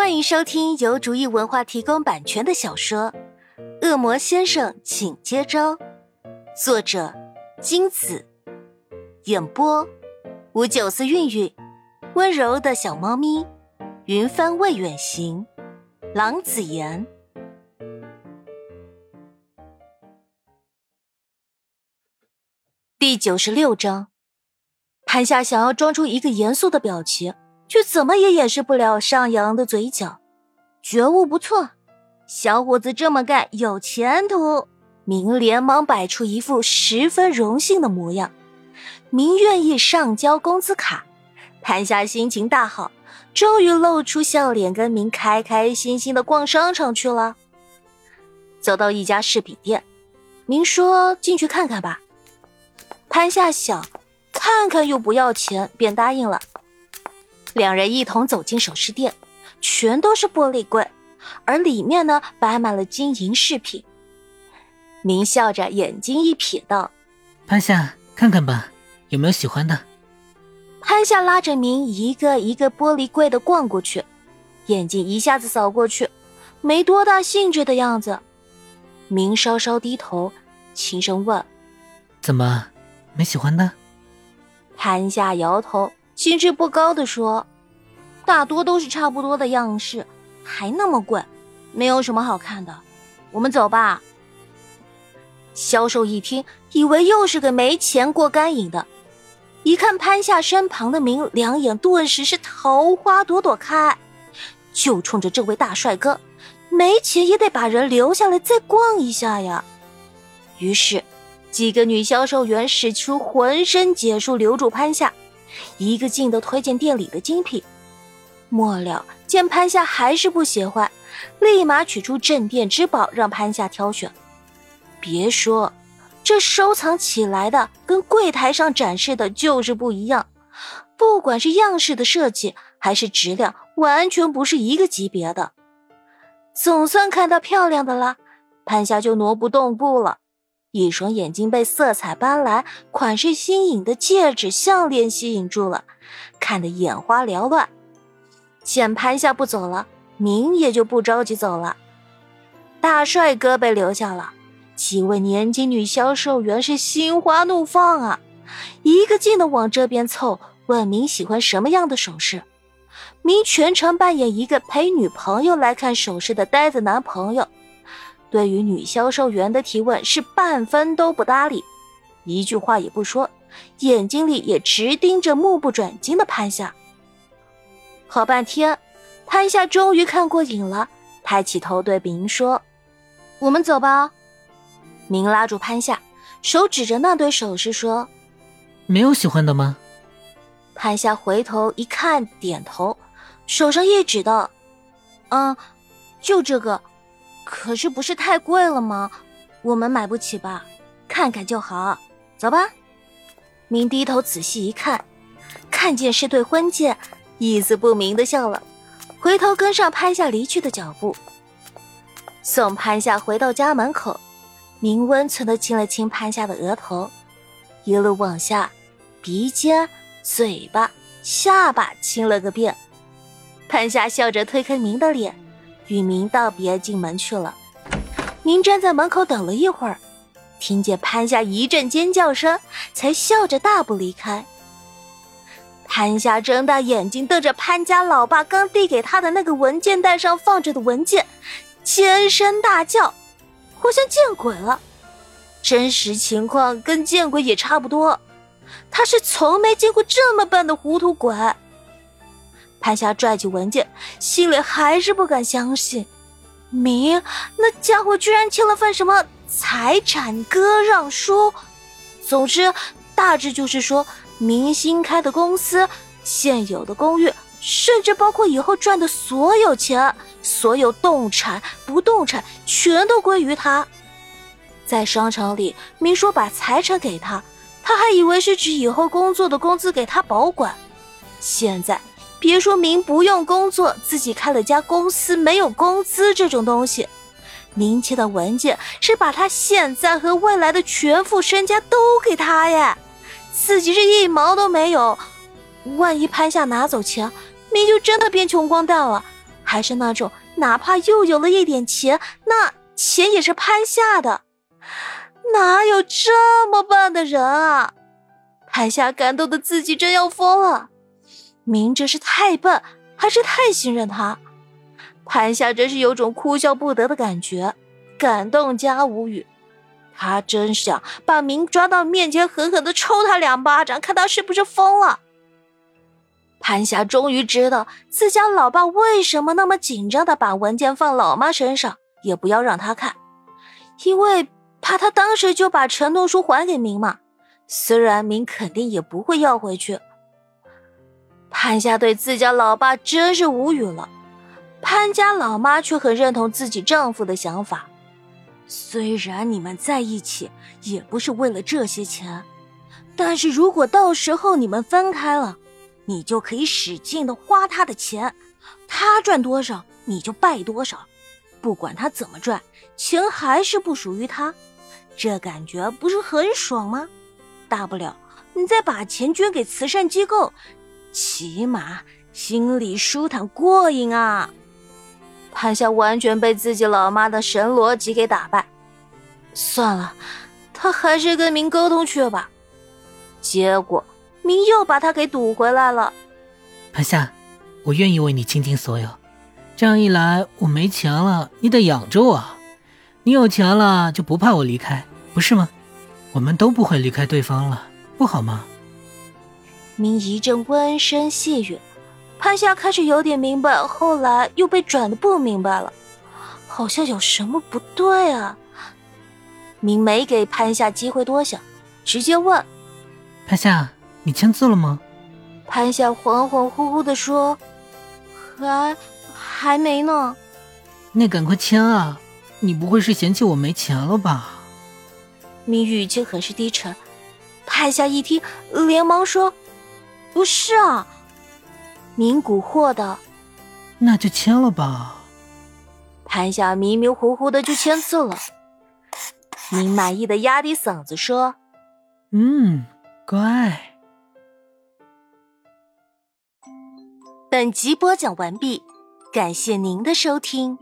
欢迎收听由竹意文化提供版权的小说《恶魔先生，请接招》，作者金子，演播吴九思、韵韵，温柔的小猫咪，云帆未远行，郎子言。第九十六章，潘夏想要装出一个严肃的表情，却怎么也掩饰不了上扬的嘴角。觉悟不错，小伙子这么干有前途。明连忙摆出一副十分荣幸的模样。明愿意上交工资卡，潘夏心情大好，终于露出笑脸，跟明开开心心的逛商场去了。走到一家饰品店，明说进去看看吧。潘夏想看看又不要钱，便答应了。两人一同走进首饰店，全都是玻璃柜，而里面呢摆满了金银饰品。明笑着，眼睛一瞥，道：“潘夏，看看吧，有没有喜欢的？”潘夏拉着明一个一个玻璃柜的逛过去，眼睛一下子扫过去，没多大兴致的样子。明稍稍低头，轻声问：“怎么？”没喜欢的，潘夏摇头，兴致不高的说：“大多都是差不多的样式，还那么贵，没有什么好看的。我们走吧。”销售一听，以为又是个没钱过干瘾的，一看潘夏身旁的明，两眼顿时是桃花朵朵开，就冲着这位大帅哥，没钱也得把人留下来再逛一下呀。于是。几个女销售员使出浑身解数留住潘夏，一个劲的推荐店里的精品。末了见潘夏还是不喜欢，立马取出镇店之宝让潘夏挑选。别说，这收藏起来的跟柜台上展示的就是不一样，不管是样式的设计还是质量，完全不是一个级别的。总算看到漂亮的了，潘夏就挪不动步了。一双眼睛被色彩斑斓、款式新颖的戒指、项链吸引住了，看得眼花缭乱。见潘夏不走了，明也就不着急走了。大帅哥被留下了，几位年轻女销售员是心花怒放啊，一个劲的往这边凑，问明喜欢什么样的首饰。明全程扮演一个陪女朋友来看首饰的呆子男朋友。对于女销售员的提问是半分都不搭理，一句话也不说，眼睛里也直盯着目不转睛的潘夏。好半天，潘夏终于看过瘾了，抬起头对明说：“我们走吧。”明拉住潘夏，手指着那对首饰说：“没有喜欢的吗？”潘夏回头一看，点头，手上一指道：“嗯，就这个。”可是不是太贵了吗？我们买不起吧？看看就好，走吧。明低头仔细一看，看见是对婚戒，意思不明的笑了，回头跟上潘夏离去的脚步。送潘夏回到家门口，明温存的亲了亲潘夏的额头，一路往下，鼻尖、嘴巴、下巴亲了个遍。潘夏笑着推开明的脸。与明道别，进门去了。明站在门口等了一会儿，听见潘夏一阵尖叫声，才笑着大步离开。潘夏睁大眼睛瞪着潘家老爸刚递给他的那个文件袋上放着的文件，尖声大叫：“我像见鬼了！”真实情况跟见鬼也差不多，他是从没见过这么笨的糊涂鬼。潘霞拽起文件，心里还是不敢相信，明那家伙居然签了份什么财产割让书。总之，大致就是说，明星开的公司、现有的公寓，甚至包括以后赚的所有钱、所有动产、不动产，全都归于他。在商场里，明说把财产给他，他还以为是指以后工作的工资给他保管，现在。别说明不用工作，自己开了家公司没有工资这种东西，明签的文件是把他现在和未来的全副身家都给他耶，自己是一毛都没有。万一潘夏拿走钱，明就真的变穷光蛋了，还是那种哪怕又有了一点钱，那钱也是潘夏的。哪有这么笨的人啊！潘夏感动的自己真要疯了。明哲是太笨，还是太信任他？潘夏真是有种哭笑不得的感觉，感动加无语。他真想把明抓到面前，狠狠的抽他两巴掌，看他是不是疯了。潘霞终于知道自家老爸为什么那么紧张的把文件放老妈身上，也不要让他看，因为怕他当时就把承诺书还给明嘛。虽然明肯定也不会要回去。潘夏对自家老爸真是无语了，潘家老妈却很认同自己丈夫的想法。虽然你们在一起也不是为了这些钱，但是如果到时候你们分开了，你就可以使劲的花他的钱，他赚多少你就败多少，不管他怎么赚，钱还是不属于他，这感觉不是很爽吗？大不了你再把钱捐给慈善机构，起码心里舒坦过瘾啊！潘夏完全被自己老妈的神逻辑给打败，算了，他还是跟明沟通去吧。结果明又把他给堵回来了。潘夏，我愿意为你倾尽所有，这样一来我没钱了，你得养着我；你有钱了就不怕我离开，不是吗？我们都不会离开对方了，不好吗？明一阵温声细语。潘夏开始有点明白，后来又被转的不明白了，好像有什么不对啊。明没给潘夏机会多想，直接问：“潘夏，你签字了吗？”潘夏恍恍惚惚的说：“还还没呢。”那赶快签啊！你不会是嫌弃我没钱了吧？明语气很是低沉。潘夏一听，连忙说：“不是啊。”明蛊惑的，那就签了吧。潘夏迷迷糊糊的就签字了。明满意的压低嗓子说：“嗯，乖。”本集播讲完毕，感谢您的收听。